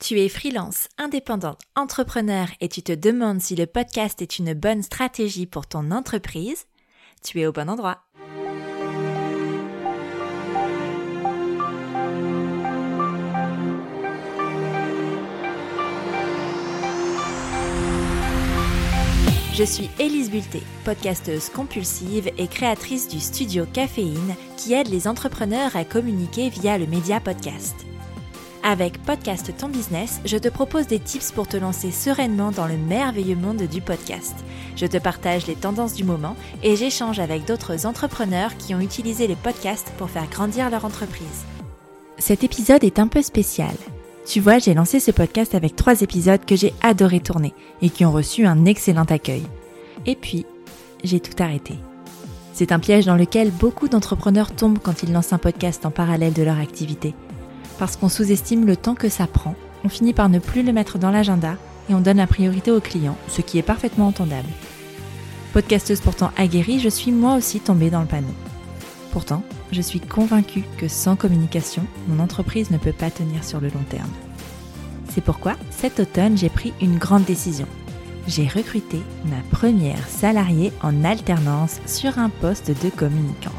Tu es freelance, indépendant, entrepreneur et tu te demandes si le podcast est une bonne stratégie pour ton entreprise Tu es au bon endroit. Je suis Élise Bulté, podcasteuse compulsive et créatrice du studio Caféine qui aide les entrepreneurs à communiquer via le média podcast. Avec Podcast Ton Business, je te propose des tips pour te lancer sereinement dans le merveilleux monde du podcast. Je te partage les tendances du moment et j'échange avec d'autres entrepreneurs qui ont utilisé les podcasts pour faire grandir leur entreprise. Cet épisode est un peu spécial. Tu vois, j'ai lancé ce podcast avec trois épisodes que j'ai adoré tourner et qui ont reçu un excellent accueil. Et puis, j'ai tout arrêté. C'est un piège dans lequel beaucoup d'entrepreneurs tombent quand ils lancent un podcast en parallèle de leur activité. Parce qu'on sous-estime le temps que ça prend, on finit par ne plus le mettre dans l'agenda et on donne la priorité aux clients, ce qui est parfaitement entendable. Podcasteuse pourtant aguerrie, je suis moi aussi tombée dans le panneau. Pourtant, je suis convaincue que sans communication, mon entreprise ne peut pas tenir sur le long terme. C'est pourquoi, cet automne, j'ai pris une grande décision. J'ai recruté ma première salariée en alternance sur un poste de communicante.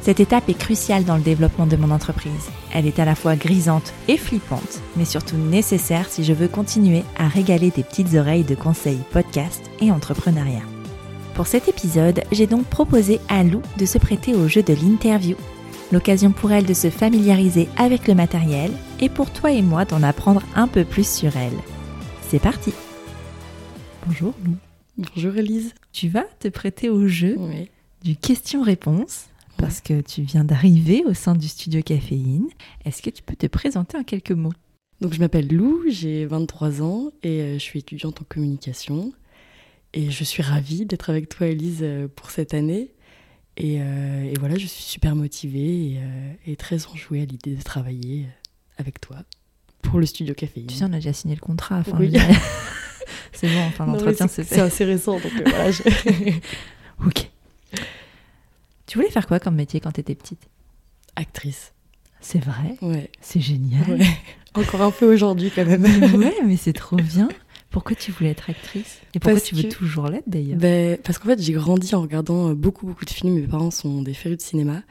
Cette étape est cruciale dans le développement de mon entreprise. Elle est à la fois grisante et flippante, mais surtout nécessaire si je veux continuer à régaler des petites oreilles de conseils podcast et entrepreneuriat. Pour cet épisode, j'ai donc proposé à Lou de se prêter au jeu de l'interview. L'occasion pour elle de se familiariser avec le matériel et pour toi et moi d'en apprendre un peu plus sur elle. C'est parti Bonjour Lou. Bonjour Elise. Tu vas te prêter au jeu Oui. du question-réponse parce que tu viens d'arriver au sein du studio Caféine. Est-ce que tu peux te présenter en quelques mots? Donc je m'appelle Lou, j'ai 23 ans et euh, je suis étudiante en communication. Et je suis ravie d'être avec toi Elise euh, pour cette année. Et, euh, et voilà, je suis super motivée et, euh, et très enjouée à l'idée de travailler avec toi pour le studio Caféine. Tu sais, on a déjà signé le contrat. Enfin, Oui. c'est bon, enfin, l'entretien c'est- se C'est fait. assez récent, donc euh, voilà, je- Ok. Tu voulais faire quoi comme métier quand t'étais petite? Actrice. C'est vrai? Ouais. C'est génial. ouais. Encore un peu aujourd'hui quand même. ouais, mais c'est trop bien. Pourquoi tu voulais être actrice? Et pourquoi Parce tu veux que- toujours l'être d'ailleurs? Ben, parce qu'en fait, j'ai grandi en regardant euh, beaucoup, beaucoup de films. Mes parents sont des férus de cinéma.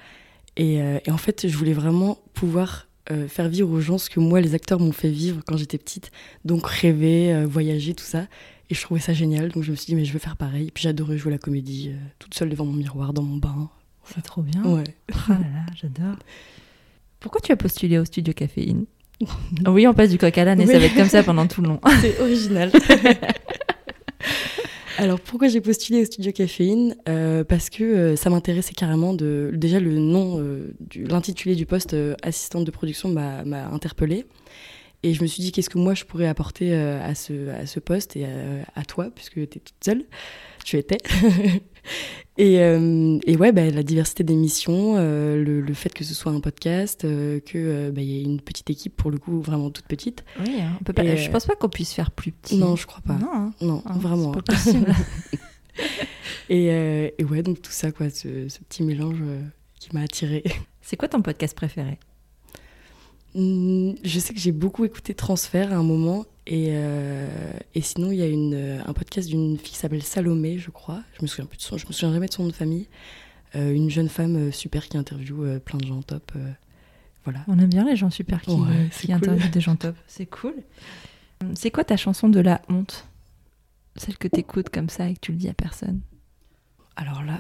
Et, euh, et en fait, je voulais vraiment pouvoir euh, faire vivre aux gens ce que moi, les acteurs m'ont fait vivre quand j'étais petite. Donc, rêver, euh, voyager, tout ça. Et je trouvais ça génial. Donc, je me suis dit, mais je veux faire pareil. Et puis, j'adorais jouer la comédie, toute seule devant mon miroir, dans mon bain. C'est trop bien. Ouais. Oh là là, j'adore. Pourquoi tu as postulé au studio Caféine? Oui, on passe du coq à l'âne et ça va être comme ça pendant tout le long. C'est original. Alors pourquoi j'ai postulé au studio Caféine? Euh, Parce que euh, ça m'intéressait carrément de déjà le nom, euh, l'intitulé du poste assistante de production m'a interpellée et je me suis dit qu'est-ce que moi je pourrais apporter à ce à ce poste et à, à toi puisque tu es toute seule, tu étais. Et, euh, et ouais bah, la diversité des missions, euh, le, le fait que ce soit un podcast, euh, que euh, bah, y ait une petite équipe pour le coup vraiment toute petite. Oui, hein, on peut pas, Et, je pense pas qu'on puisse faire plus petit. Non je crois pas. Non, hein. Non, Ah, vraiment. C'est pas possible. Et, et ouais, donc tout ça, quoi, ce, ce petit mélange qui m'a attirée. c'est quoi ton podcast préféré? Hmm, Je sais que j'ai beaucoup écouté Transfert à un moment. Et, euh, et sinon, il y a une, euh, un podcast d'une fille qui s'appelle Salomé, je crois. Je me souviens plus de son, je me souviens jamais de son nom de famille. Euh, une jeune femme super qui interviewe plein de gens top. euh, voilà. On aime bien les gens super qui, Ouais, c'est qui cool. interviewent des gens top. C'est cool. C'est quoi ta chanson de la honte? Celle que t'écoutes comme ça et que tu le dis à personne? Alors là,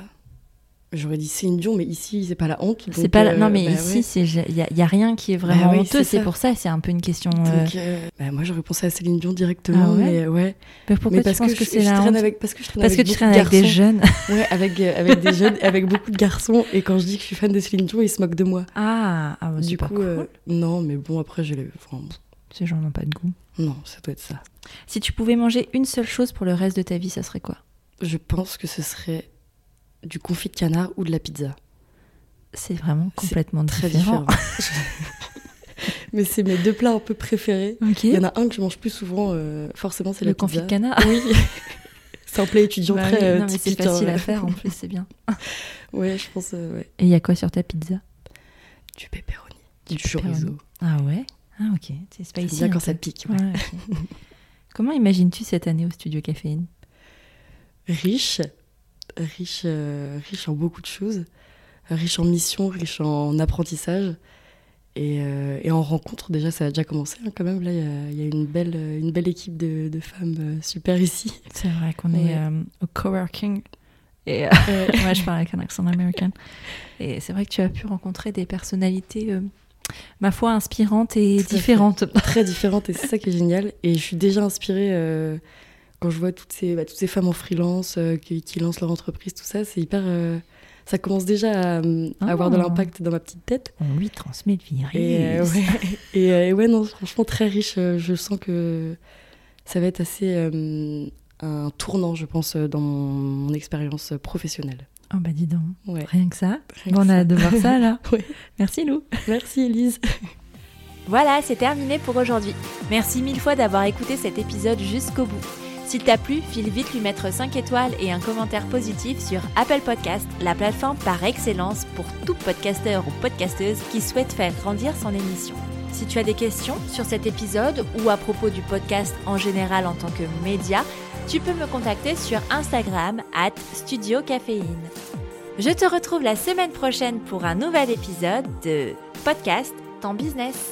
J'aurais dit Céline Dion, mais ici, c'est pas la honte. C'est donc, pas la- euh, non mais bah ici ouais. il y, a- y a rien qui est vraiment Bah oui, honteux, c'est pour ça, c'est un peu une question. euh, Donc, euh, bah, moi, j'aurais pensé à Céline Dion directement, Ah ouais mais ouais. mais pourquoi mais tu parce penses que, que, je, c'est je la honte avec, parce que je traîne Parce que avec tu traînes de avec des jeunes. Ouais, avec, euh, avec des jeunes, avec beaucoup de garçons. Et quand je dis que je suis fan de Céline Dion, ils se moquent de moi. Ah, ah bah, du pas coup, cool. euh, non, mais bon, après, j'ai les. enfin, Ces gens n'ont pas de goût. non, ça doit être ça. Si tu pouvais manger une seule chose pour le reste de ta vie, ça serait quoi? Je pense que ce serait du confit de canard ou de la pizza. C'est vraiment complètement Très différent. différent. mais c'est mes deux plats un peu préférés. Il y en a un que je mange plus souvent, euh, forcément, c'est le la confit pizza. de canard. Oui. c'est un plat étudiant Bah très euh, non, mais c'est typique, facile hein. à faire en plus, c'est bien. Ouais, je pense, euh, ouais. Et il y a quoi sur ta pizza? Du pepperoni, du, Du chorizo. Ah ouais? Ah ok, c'est spicy. bien quand peu. ça pique. ouais. Ouais, ok. Comment imagines-tu cette année au studio Caféine? Riche, riche, euh, riche en beaucoup de choses. Riche en missions, riche en apprentissage. Et, euh, et en rencontre, déjà, ça a déjà commencé hein, quand même. Là, il y a, il y a une, belle, une belle équipe de, de femmes euh, super ici. C'est vrai qu'on Ouais. est euh, au coworking. Et moi, je parle avec un accent américain. Et c'est vrai que tu as pu rencontrer des personnalités, ma foi, inspirantes et différentes. très différentes et c'est ça qui est génial. Et je suis déjà inspirée quand je vois toutes ces, bah, toutes ces femmes en freelance euh, qui, qui lancent leur entreprise, tout ça. C'est hyper. euh, ça commence déjà à, à avoir de Ah. l'impact dans ma petite tête. On lui transmet le virus. Et, euh, ouais, et, euh, et ouais, non, franchement, très riche. Je sens que ça va être assez euh, un tournant, je pense, dans mon, mon expérience professionnelle. Oh bah dis donc, Ouais. rien que ça. Rien Bon, que on a hâte de voir ça là. Ouais. Merci Lou. Merci, Elise. Voilà, c'est terminé pour aujourd'hui. Merci mille fois d'avoir écouté cet épisode jusqu'au bout. S'il t'a plu, file vite lui mettre 5 étoiles et un commentaire positif sur Apple Podcast, la plateforme par excellence pour tout podcasteur ou podcasteuse qui souhaite faire grandir son émission. Si tu as des questions sur cet épisode ou à propos du podcast en général en tant que média, tu peux me contacter sur Instagram at Studio Caféine. Je te retrouve la semaine prochaine pour un nouvel épisode de Podcast Ton Business.